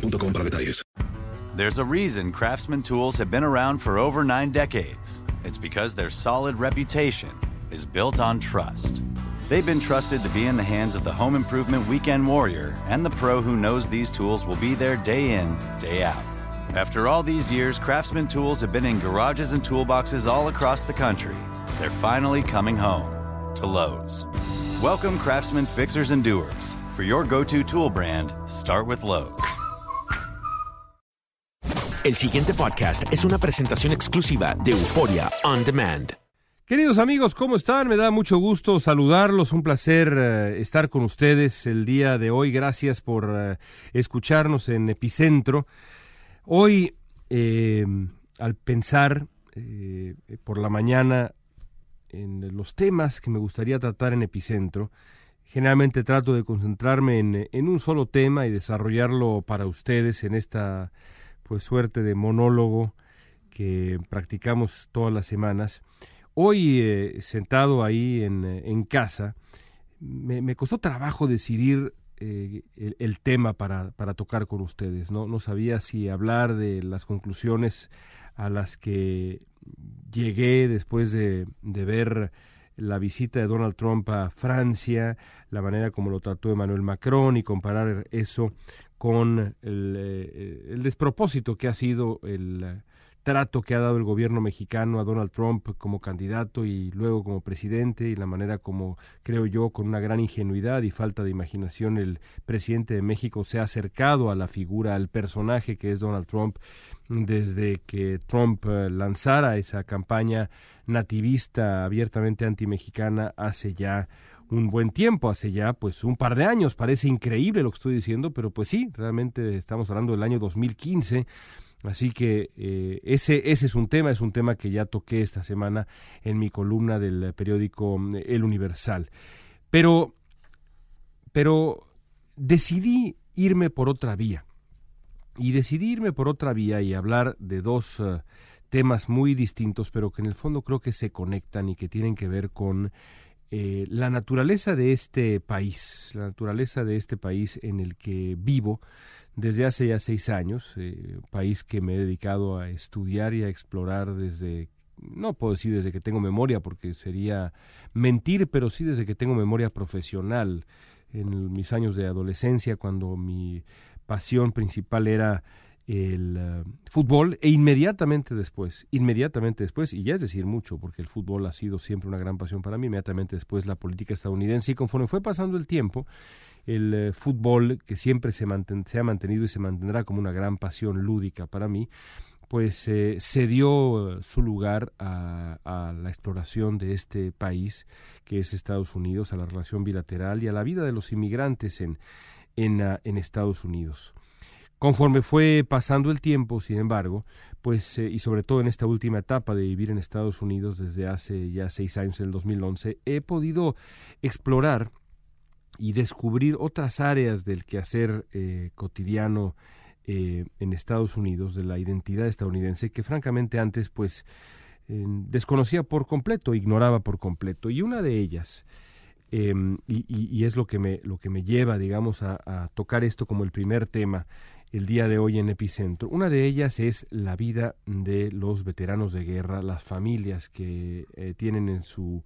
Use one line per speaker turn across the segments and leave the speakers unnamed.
para detalles.
There's a reason Craftsman tools have been around for over nine decades. It's because their solid reputation is built on trust. They've been trusted to be in the hands of the home improvement weekend warrior and the pro who knows these tools will be there day in, day out. After all these years, Craftsman tools have been in garages and toolboxes all across the country. They're finally coming home to Lowe's. Welcome, Craftsman fixers and doers. For your go to tool brand, start with Lowe's.
El siguiente podcast es una presentación exclusiva de Euforia On Demand.
Queridos amigos, ¿cómo están? Me da mucho gusto saludarlos, un placer eh, estar con ustedes el día de hoy. Gracias por eh, escucharnos en Epicentro. Hoy, eh, al pensar por la mañana en los temas que me gustaría tratar en Epicentro, generalmente trato de concentrarme en, en un solo tema y desarrollarlo para ustedes en esta pues suerte de monólogo que practicamos todas las semanas. Hoy, eh, sentado ahí en, en casa, me, costó trabajo decidir eh, el, el, tema para, para, tocar con ustedes. ¿no? no sabía si hablar de las conclusiones a las que llegué después de, de ver la visita de Donald Trump a Francia, la manera como lo trató Emmanuel Macron y comparar eso con el, eh, el despropósito que ha sido el trato que ha dado el gobierno mexicano a Donald Trump como candidato y luego como presidente y la manera como creo yo con una gran ingenuidad y falta de imaginación el presidente de México se ha acercado a la figura, al personaje que es Donald Trump desde que Trump eh, lanzara esa campaña nativista abiertamente antimexicana hace ya un buen tiempo, hace ya pues un par de años. Parece increíble lo que estoy diciendo, pero pues sí, realmente estamos hablando del año 2015. Así que eh, ese, ese es un tema, es un tema que ya toqué esta semana en mi columna del periódico eh, El Universal. Pero, pero decidí irme por otra vía. Y decidí irme por otra vía y hablar de dos uh, temas muy distintos, pero que en el fondo creo que se conectan y que tienen que ver con eh, la naturaleza de este país, la naturaleza de este país en el que vivo desde hace ya seis años, eh, país que me he dedicado a estudiar y a explorar desde, no puedo decir desde que tengo memoria porque sería mentir, pero sí desde que tengo memoria profesional, en mis años de adolescencia, cuando mi pasión principal era el uh, fútbol e inmediatamente después, inmediatamente después, y ya es decir mucho, porque el fútbol ha sido siempre una gran pasión para mí, inmediatamente después la política estadounidense y conforme fue pasando el tiempo, el uh, fútbol que siempre se, se, ha mantenido y se mantendrá como una gran pasión lúdica para mí, pues eh, se dio su lugar a, la exploración de este país que es Estados Unidos, a la relación bilateral y a la vida de los inmigrantes en, en, uh, en Estados Unidos Conforme fue pasando el tiempo, sin embargo, pues, eh, y sobre todo en esta última etapa de vivir en Estados Unidos desde hace ya seis años, en el 2011, he podido explorar y descubrir otras áreas del quehacer eh, cotidiano eh, en Estados Unidos, de la identidad estadounidense, que francamente antes, pues, desconocía por completo, ignoraba por completo. Y una de ellas, em, y, es lo que me, lo que me lleva, digamos, a, a tocar esto como el primer tema, el día de hoy en Epicentro. Una de ellas es la vida de los veteranos de guerra, las familias que eh, tienen en su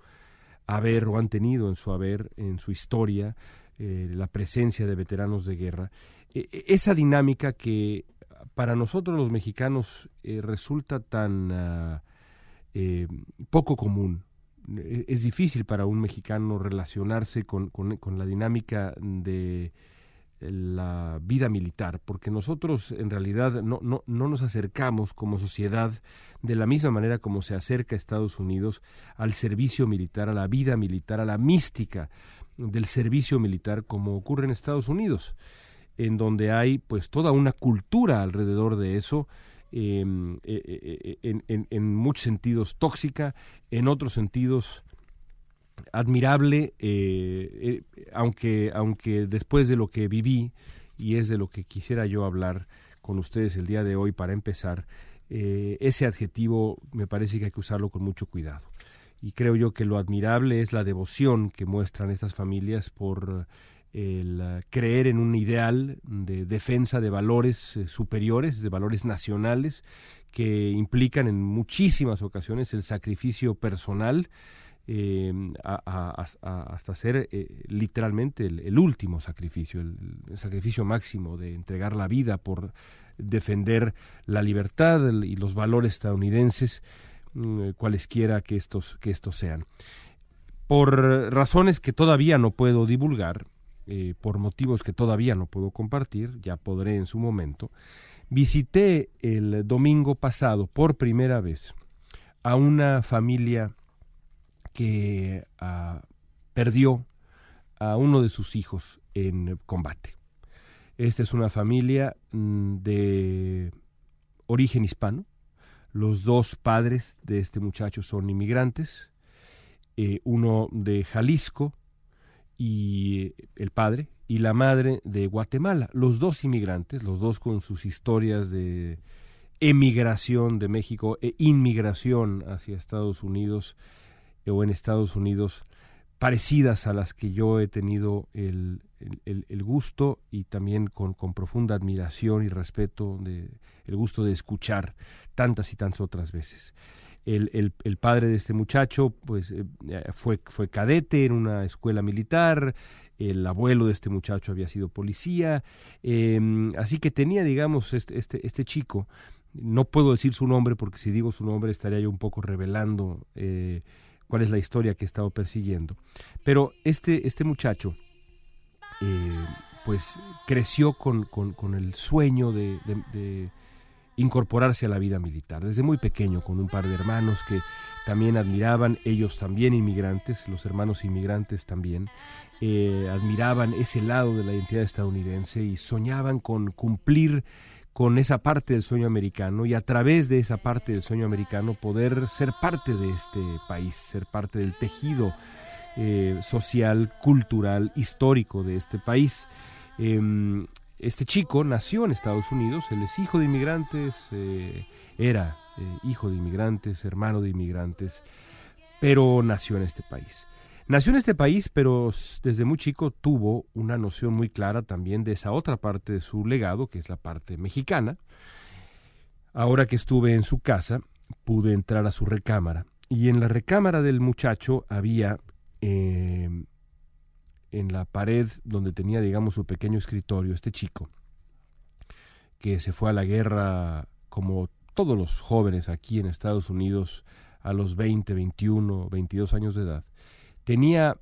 haber o han tenido en su haber, en su historia, eh, la presencia de veteranos de guerra. E, e, esa dinámica que para nosotros los mexicanos eh, resulta tan ah, poco común. E, es difícil para un mexicano relacionarse con la dinámica de la vida militar, porque nosotros en realidad no, no, no, nos acercamos como sociedad de la misma manera como se acerca Estados Unidos al servicio militar, a la vida militar, a la mística del servicio militar como ocurre en Estados Unidos, en donde hay pues toda una cultura alrededor de eso, em, e, e, e, en, en muchos sentidos tóxica, en otros sentidos admirable, eh, eh, aunque, aunque después de lo que viví, y es de lo que quisiera yo hablar con ustedes el día de hoy para empezar, eh, ese adjetivo me parece que hay que usarlo con mucho cuidado. Y creo yo que lo admirable es la devoción que muestran estas familias por el creer en un ideal de defensa de valores superiores, de valores nacionales, que implican en muchísimas ocasiones el sacrificio personal, eh, hasta ser eh, literalmente el, último sacrificio, el, sacrificio máximo de entregar la vida por defender la libertad y los valores estadounidenses, mm, cualesquiera que estos, que estos sean. Por razones que todavía no puedo divulgar, eh, por motivos que todavía no puedo compartir, ya podré en su momento, visité el domingo pasado por primera vez a una familia que ah, perdió a uno de sus hijos en combate. Esta es una familia mm, de origen hispano. Los dos padres de este muchacho son inmigrantes, eh, uno de Jalisco y el padre y la madre de Guatemala. Los dos inmigrantes, los dos con sus historias de emigración de México e inmigración hacia Estados Unidos o en Estados Unidos parecidas a las que yo he tenido el, gusto y también con, profunda admiración y respeto, de, el gusto de escuchar tantas y tantas otras veces. El, padre de este muchacho pues, eh, fue, fue cadete en una escuela militar, el abuelo de este muchacho había sido policía, em, así que tenía, digamos, este, este, este, chico, no puedo decir su nombre porque si digo su nombre estaría yo un poco revelando eh, cuál es la historia que he estado persiguiendo. Pero este, este muchacho, eh, pues creció con, el sueño de, incorporarse a la vida militar. Desde muy pequeño, con un par de hermanos que también admiraban, ellos también inmigrantes, los hermanos inmigrantes también, eh, admiraban ese lado de la identidad estadounidense y soñaban con cumplir con esa parte del sueño americano y a través de esa parte del sueño americano poder ser parte de este país, ser parte del tejido eh, social, cultural, histórico de este país. Em, este chico nació en Estados Unidos, él es hijo de inmigrantes, eh, era eh, hijo de inmigrantes, hermano de inmigrantes, pero nació en este país. Nació en este país, pero desde muy chico tuvo una noción muy clara también de esa otra parte de su legado, que es la parte mexicana. Ahora que estuve en su casa, pude entrar a su recámara. Y en la recámara del muchacho había eh, en la pared donde tenía, digamos, su pequeño escritorio, este chico, que se fue a la guerra como todos los jóvenes aquí en Estados Unidos a los 20, 21, 22 años de edad tenía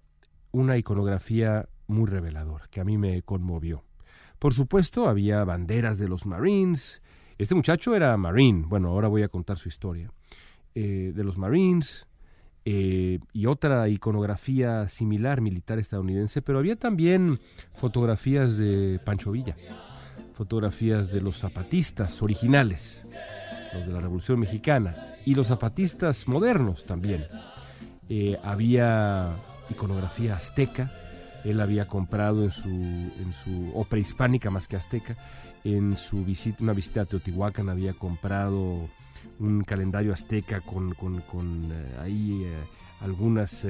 una iconografía muy reveladora, que a mí me conmovió. Por supuesto, había banderas de los Marines. Este muchacho era Marine, bueno, ahora voy a contar su historia. Eh, de los Marines eh, y otra iconografía similar militar estadounidense, pero había también fotografías de Pancho Villa. fotografías de los zapatistas originales, los de la Revolución Mexicana, y los zapatistas modernos también. Eh, había iconografía azteca, él había comprado en su, en su prehispánica más que azteca, en su visita, una visita a Teotihuacán había comprado un calendario azteca con, con, eh, ahí eh, algunas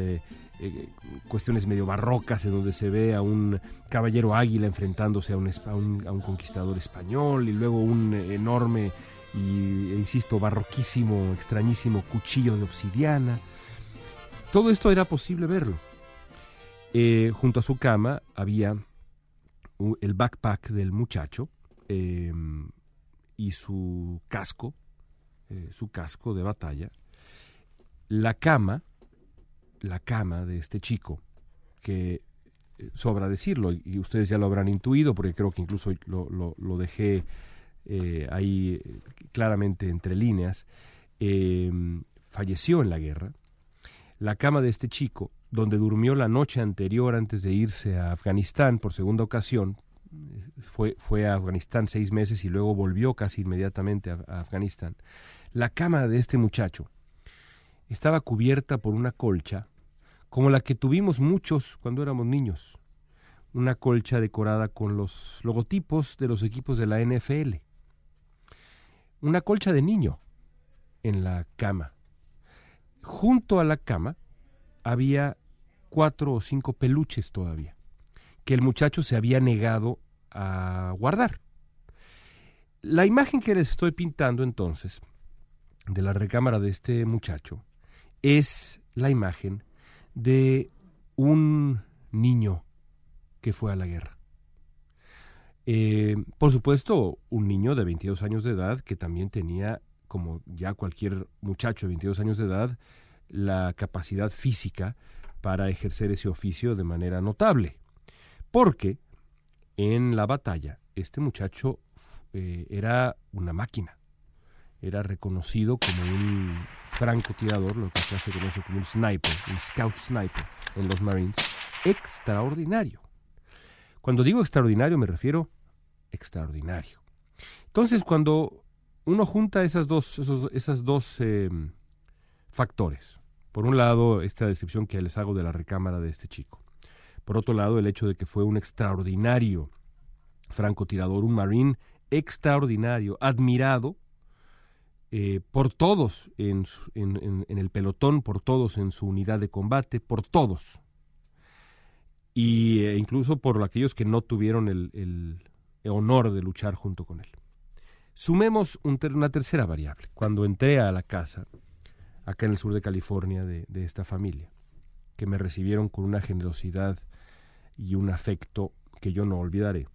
cuestiones medio barrocas en donde se ve a un caballero águila enfrentándose a un, a un, conquistador español y luego un enorme y, e insisto, barroquísimo, extrañísimo cuchillo de obsidiana. Todo esto era posible verlo. Eh, junto a su cama había el backpack del muchacho em, y su casco, eh, su casco de batalla. La cama la cama de este chico, que eh, sobra decirlo, y ustedes ya lo habrán intuido, porque creo que incluso lo, dejé ahí claramente entre líneas, em, falleció en la guerra. La cama de este chico, donde durmió la noche anterior antes de irse a Afganistán por segunda ocasión, fue, fue a Afganistán seis meses y luego volvió casi inmediatamente a Afganistán. La cama de este muchacho estaba cubierta por una colcha como la que tuvimos muchos cuando éramos niños, una colcha decorada con los logotipos de los equipos de la NFL, una colcha de niño en la cama. Junto a la cama había cuatro o cinco peluches todavía, que el muchacho se había negado a guardar. La imagen que les estoy pintando entonces de la recámara de este muchacho es la imagen de un niño que fue a la guerra. Eh, por supuesto, un niño de 22 años de edad que también tenía, como ya cualquier muchacho de 22 años de edad, la capacidad física para ejercer ese oficio de manera notable. Porque en la batalla este muchacho eh, era una máquina era reconocido como un francotirador, lo que acá se conoce como un sniper, un scout sniper en los Marines, extraordinario. Cuando digo extraordinario me refiero extraordinario. Entonces, cuando uno junta esas dos, esos, dos em, factores, por un lado, esta descripción que les hago de la recámara de este chico, por otro lado, el hecho de que fue un extraordinario francotirador, un marine extraordinario, admirado eh, por todos en, el pelotón, por todos en su unidad de combate, por todos. Y eh, incluso por aquellos que no tuvieron el, honor de luchar junto con él. Sumemos una tercera variable. Cuando entré a la casa, acá en el sur de California, de, esta familia, que me recibieron con una generosidad y un afecto que yo no olvidaré,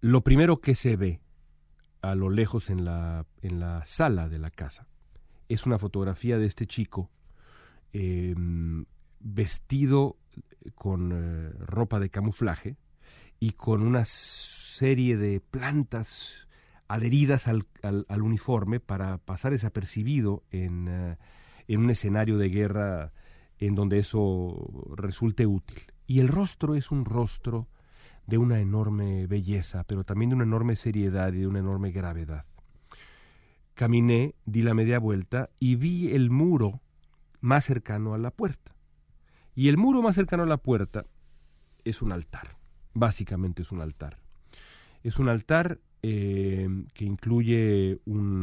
lo primero que se ve a lo lejos en la, en la sala de la casa. Es una fotografía de este chico em, vestido con eh, ropa de camuflaje y con una serie de plantas adheridas al, al, uniforme para pasar desapercibido en, eh, en un escenario de guerra en donde eso resulte útil. Y el rostro es un rostro de una enorme belleza, pero también de una enorme seriedad y de una enorme gravedad. Caminé, di la media vuelta y vi el muro más cercano a la puerta. Y el muro más cercano a la puerta es un altar, básicamente es un altar. Es un altar eh, que incluye un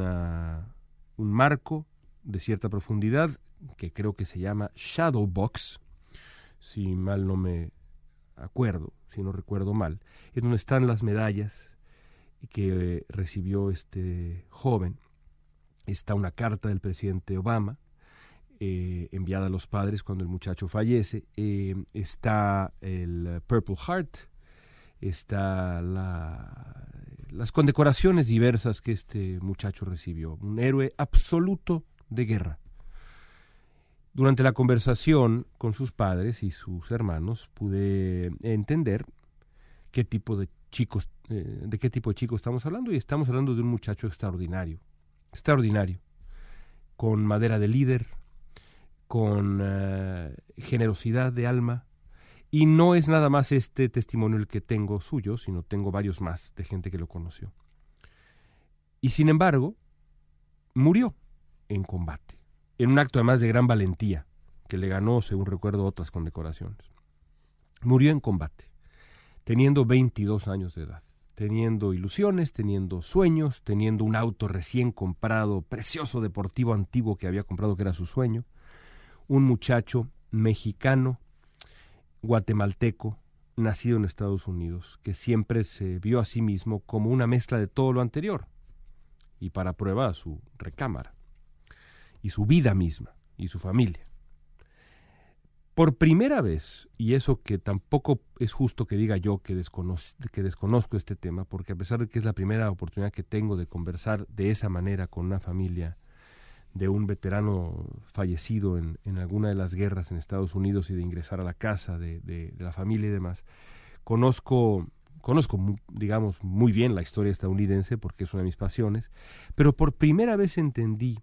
marco de cierta profundidad que creo que se llama Shadow Box, si mal no me acuerdo, si no recuerdo mal, en donde están las medallas que recibió este joven. Está una carta del presidente Obama, eh, enviada a los padres cuando el muchacho fallece. Eh, está el Purple Heart, está las condecoraciones diversas que este muchacho recibió. Un héroe absoluto de guerra. Durante la conversación con sus padres y sus hermanos pude entender qué tipo de chicos, eh, de qué tipo de chico estamos hablando y estamos hablando de un muchacho extraordinario, extraordinario, con madera de líder, con eh, generosidad de alma Y no es nada más este testimonio el que tengo suyo, sino tengo varios más de gente que lo conoció. Y sin embargo, murió en combate, en un acto además de gran valentía, que le ganó, según recuerdo, otras condecoraciones. Murió en combate, teniendo 22 años de edad, teniendo ilusiones, teniendo sueños, teniendo un auto recién comprado, precioso deportivo antiguo que había comprado, que era su sueño, un muchacho mexicano, guatemalteco, nacido en Estados Unidos, que siempre se vio a sí mismo como una mezcla de todo lo anterior, y para prueba su recámara, y su vida misma, y su familia. Por primera vez, y eso que tampoco es justo que diga yo que, que desconozco este tema, porque a pesar de que es la primera oportunidad que tengo de conversar de esa manera con una familia de un veterano fallecido en, alguna de las guerras en Estados Unidos y de ingresar a la casa de, de la familia y demás, conozco conozco, digamos, muy bien la historia estadounidense porque es una de mis pasiones, pero por primera vez entendí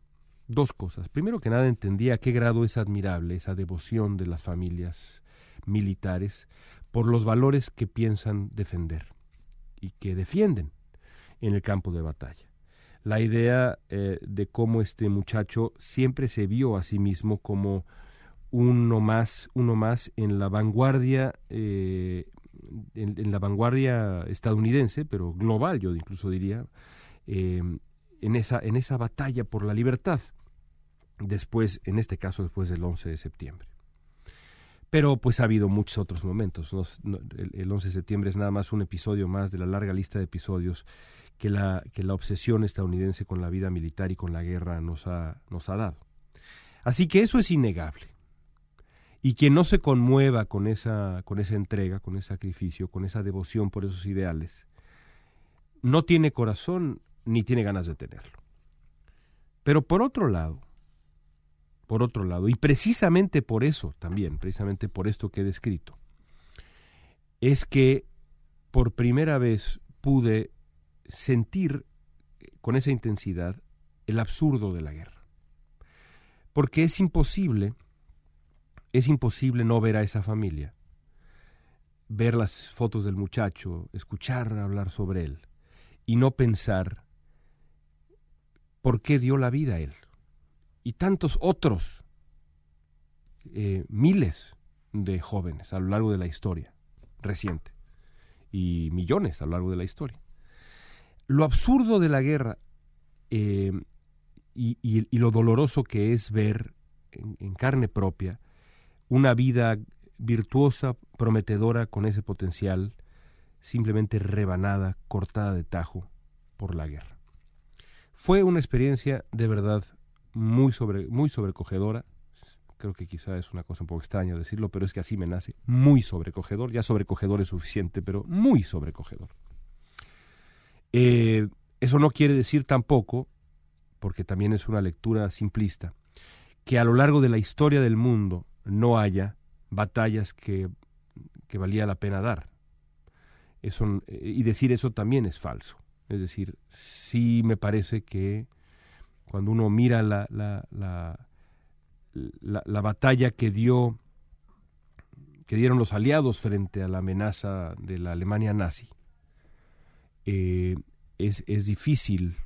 dos cosas. Primero que nada entendí a qué grado es admirable esa devoción de las familias militares por los valores que piensan defender y que defienden en el campo de batalla. La idea eh, de cómo este muchacho siempre se vio a sí mismo como uno más, uno más en la vanguardia eh, en, la vanguardia estadounidense, pero global, yo incluso diría, eh, en, esa, en esa batalla por la libertad, después, en este caso, después del 11 de septiembre. Pero pues ha habido muchos otros momentos. el, 11 de septiembre es nada más un episodio más de la larga lista de episodios que la, que la obsesión estadounidense con la vida militar y con la guerra nos ha, nos ha dado. Así que eso es innegable. Y quien no se conmueva con esa, con esa entrega, con ese sacrificio, con esa devoción por esos ideales, no tiene corazón ni tiene ganas de tenerlo. Pero por otro lado, por otro lado, y precisamente por eso también, precisamente por esto que he descrito, es que por primera vez pude sentir con esa intensidad el absurdo de la guerra. Porque es imposible es imposible no ver a esa familia, ver las fotos del muchacho, escuchar hablar sobre él y no pensar por qué dio la vida a él. Y tantos otros, eh, miles de jóvenes a lo largo de la historia reciente y millones a lo largo de la historia. Lo absurdo de la guerra eh, y, lo doloroso que es ver en carne propia una vida virtuosa, prometedora, con ese potencial, simplemente rebanada, cortada de tajo por la guerra. Fue una experiencia de verdad muy, sobre, muy sobrecogedora. Creo que quizá es una cosa un poco extraña decirlo, pero es que así me nace. Muy sobrecogedor. Ya sobrecogedor es suficiente, pero muy sobrecogedor. Eh, eso no quiere decir tampoco, porque también es una lectura simplista, que a lo largo de la historia del mundo no haya batallas que, que valía la pena dar. Eso, y decir eso también es falso. Es decir, sí me parece que cuando uno mira la, la, la, la, batalla que dio que dieron los aliados frente a la amenaza de la Alemania nazi, eh, es, es difícil,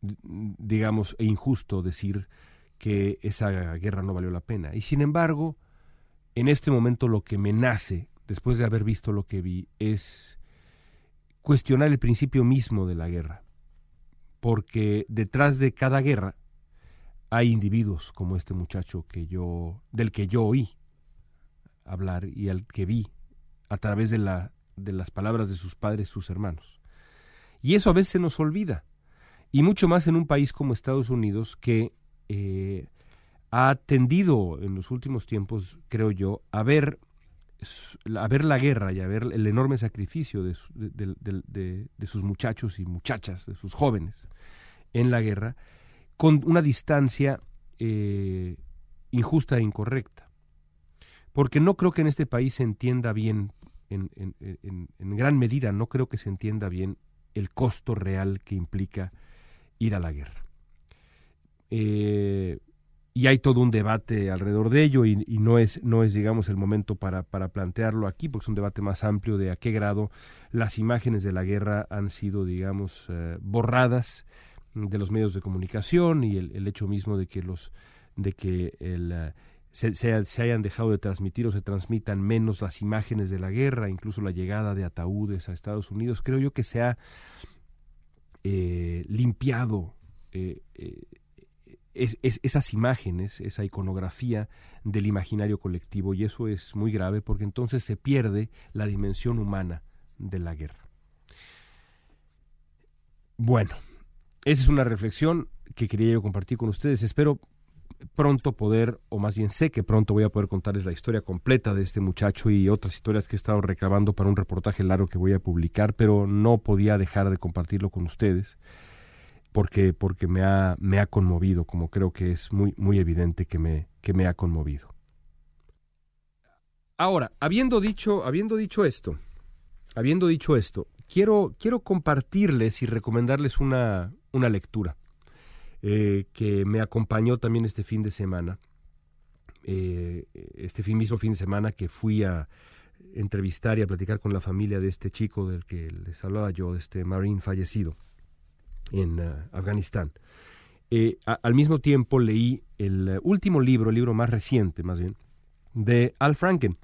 digamos, e injusto decir que esa guerra no valió la pena. Y sin embargo, en este momento lo que me nace, después de haber visto lo que vi, es cuestionar el principio mismo de la guerra. Porque detrás de cada guerra hay individuos como este muchacho que yo, del que yo oí hablar y al que vi a través de, la, de las palabras de sus padres, sus hermanos. Y eso a veces se nos olvida. Y mucho más en un país como Estados Unidos que eh, ha tendido en los últimos tiempos, creo yo, a ver, a ver la guerra y a ver el enorme sacrificio de, sus muchachos y muchachas, de sus jóvenes en la guerra, con una distancia eh, injusta e incorrecta. Porque no creo que en este país se entienda bien, en, en gran medida, no creo que se entienda bien el costo real que implica ir a la guerra. Eh, y hay todo un debate alrededor de ello y, no, es, no es, digamos, el momento para, para, plantearlo aquí, porque es un debate más amplio de a qué grado las imágenes de la guerra han sido, digamos, eh, borradas de los medios de comunicación y el, hecho mismo de que los de que el, eh, se, se, hayan dejado de transmitir o se transmitan menos las imágenes de la guerra, incluso la llegada de ataúdes a Estados Unidos, creo yo que se ha eh, limpiado es, esas imágenes, esa iconografía del imaginario colectivo y eso es muy grave porque entonces se pierde la dimensión humana de la guerra. Bueno, esa es una reflexión que quería yo compartir con ustedes. Espero pronto poder, o más bien sé que pronto voy a poder contarles la historia completa de este muchacho y otras historias que he estado recabando para un reportaje largo que voy a publicar, pero no podía dejar de compartirlo con ustedes porque, porque me, ha, me ha conmovido, como creo que es muy, muy evidente que me, que me ha conmovido. Ahora, habiendo dicho, habiendo dicho esto, habiendo dicho esto, quiero, quiero compartirles y recomendarles una, una lectura eh, que me acompañó también este fin de semana. Eh, este fin, mismo fin de semana que fui a entrevistar y a platicar con la familia de este chico del que les hablaba yo, de este marine fallecido en eh, Afganistán. Al mismo tiempo leí el último libro, el libro más reciente más bien, de Al Franken.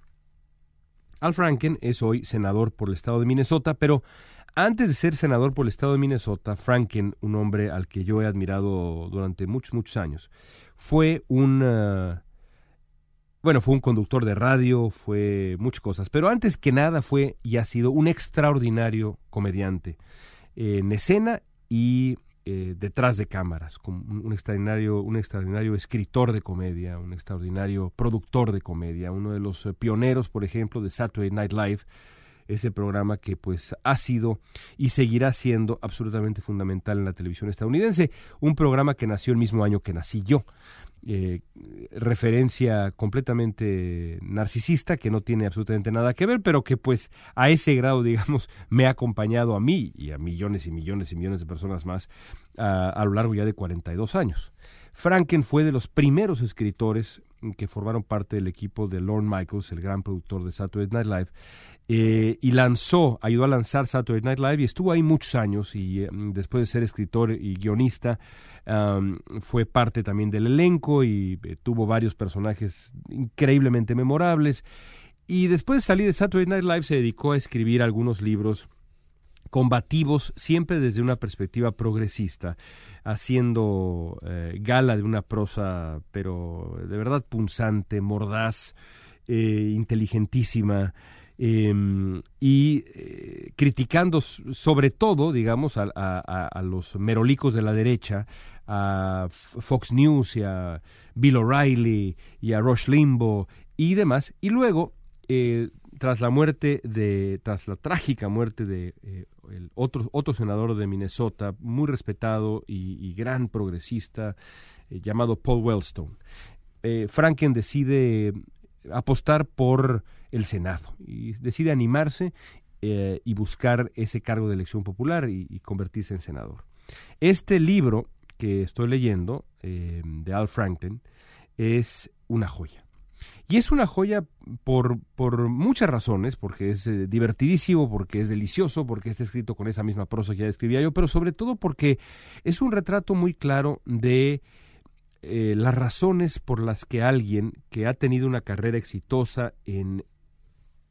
Al Franken es hoy senador por el estado de Minnesota, pero antes de ser senador por el estado de Minnesota, Franken, un hombre al que yo he admirado durante muchos, muchos años, fue un... bueno, fue un conductor de radio, fue muchas cosas, pero antes que nada fue y ha sido un extraordinario comediante en escena y eh, detrás de cámaras, un, extraordinario, un extraordinario escritor de comedia, un extraordinario productor de comedia, uno de los eh, pioneros, por ejemplo, de Saturday Night Live, ese programa que pues ha sido y seguirá siendo absolutamente fundamental en la televisión estadounidense, un programa que nació el mismo año que nací yo. Eh, referencia completamente narcisista que no tiene absolutamente nada que ver, pero que pues a ese grado, digamos, me ha acompañado a mí y a millones y millones y millones de personas más a, a lo largo ya de 42 años. Franken fue de los primeros escritores que formaron parte del equipo de Lorne Michaels, el gran productor de Saturday Night Live, eh, y lanzó, ayudó a lanzar Saturday Night Live y estuvo ahí muchos años y eh, después de ser escritor y guionista fue parte también del elenco y eh, tuvo varios personajes increíblemente memorables. Y después de salir de Saturday Night Live se dedicó a escribir algunos libros combativos siempre desde una perspectiva progresista, haciendo gala de una prosa pero de verdad punzante, mordaz, inteligentísima, Em, y eh, criticando sobre todo, digamos, a, los merolicos de la derecha, a Fox News y a Bill O'Reilly y a Rush Limbaugh y demás. Y luego, eh, tras la muerte de, tras la trágica muerte de eh, el otro, otro senador de Minnesota, muy respetado y, gran progresista, llamado Paul Wellstone, Franken decide apostar por el Senado y decide animarse eh, y buscar ese cargo de elección popular y, convertirse en senador. Este libro que estoy leyendo eh, de Al Franklin es una joya. Y es una joya por, por muchas razones, porque es eh, divertidísimo, porque es delicioso, porque está escrito con esa misma prosa que ya describía yo, pero sobre todo porque es un retrato muy claro de eh, las razones por las que alguien que ha tenido una carrera exitosa en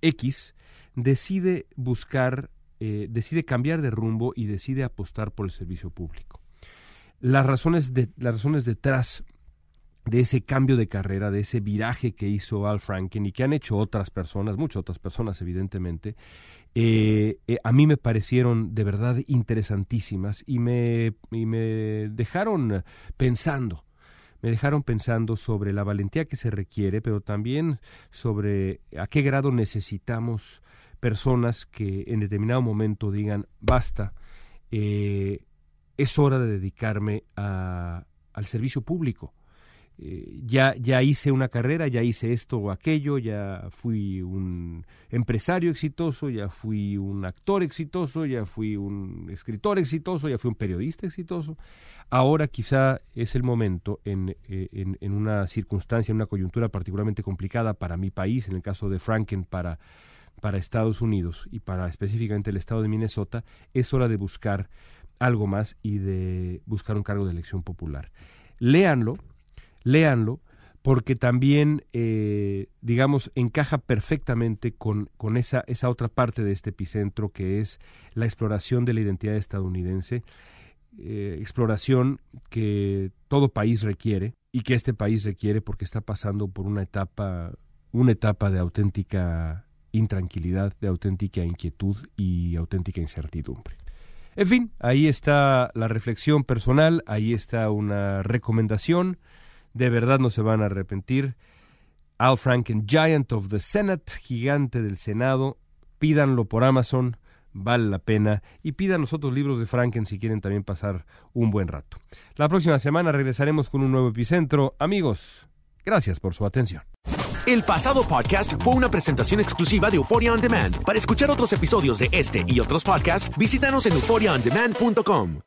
X decide buscar, eh, decide cambiar de rumbo y decide apostar por el servicio público. Las razones, de, las razones detrás de ese cambio de carrera, de ese viraje que hizo Al Franken y que han hecho otras personas, muchas otras personas evidentemente, eh, a mí me parecieron de verdad interesantísimas y me, y me dejaron pensando me dejaron pensando sobre la valentía que se requiere, pero también sobre a qué grado necesitamos personas que en determinado momento digan, basta, eh, es hora de dedicarme a, al servicio público. Eh, ya, ya hice una carrera, ya hice esto o aquello, ya fui un empresario exitoso, ya fui un actor exitoso, ya fui un escritor exitoso, ya fui un periodista exitoso. Ahora quizá es el momento en, eh, en, en una circunstancia, en una coyuntura particularmente complicada para mi país, en el caso de Franken para, para Estados Unidos y para específicamente el estado de Minnesota, es hora de buscar algo más y de buscar un cargo de elección popular. Léanlo, léanlo, porque también, eh, digamos, encaja perfectamente con, con esa, esa otra parte de este epicentro que es la exploración de la identidad estadounidense, eh, exploración que todo país requiere y que este país requiere porque está pasando por una etapa, una etapa de auténtica intranquilidad, de auténtica inquietud y auténtica incertidumbre. En fin, ahí está la reflexión personal, ahí está una recomendación de verdad no se van a arrepentir. Al Franken, Giant of the Senate, gigante del Senado, pídanlo por Amazon, vale la pena, y pidan los otros libros de Franken si quieren también pasar un buen rato. La próxima semana regresaremos con un nuevo epicentro. Amigos, gracias por su atención.
El pasado podcast fue una presentación exclusiva de Euphoria On Demand. Para escuchar otros episodios de este y otros podcasts, visítanos en euphoriaondemand.com.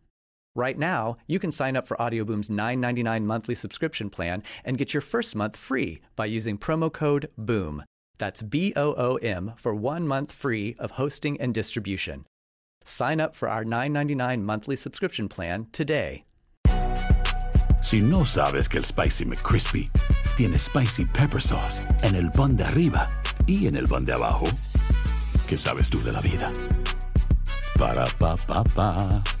Right now, you can sign up for Audioboom's $9.99 monthly subscription plan and get your first month free by using promo code BOOM. That's B O O M for one month free of hosting and distribution. Sign up for our $9.99 monthly subscription plan today.
Si no sabes que el Spicy McCrispy tiene Spicy Pepper Sauce en el pan de arriba y en el pan de abajo, ¿qué sabes tú de la vida? Para, pa, pa, pa.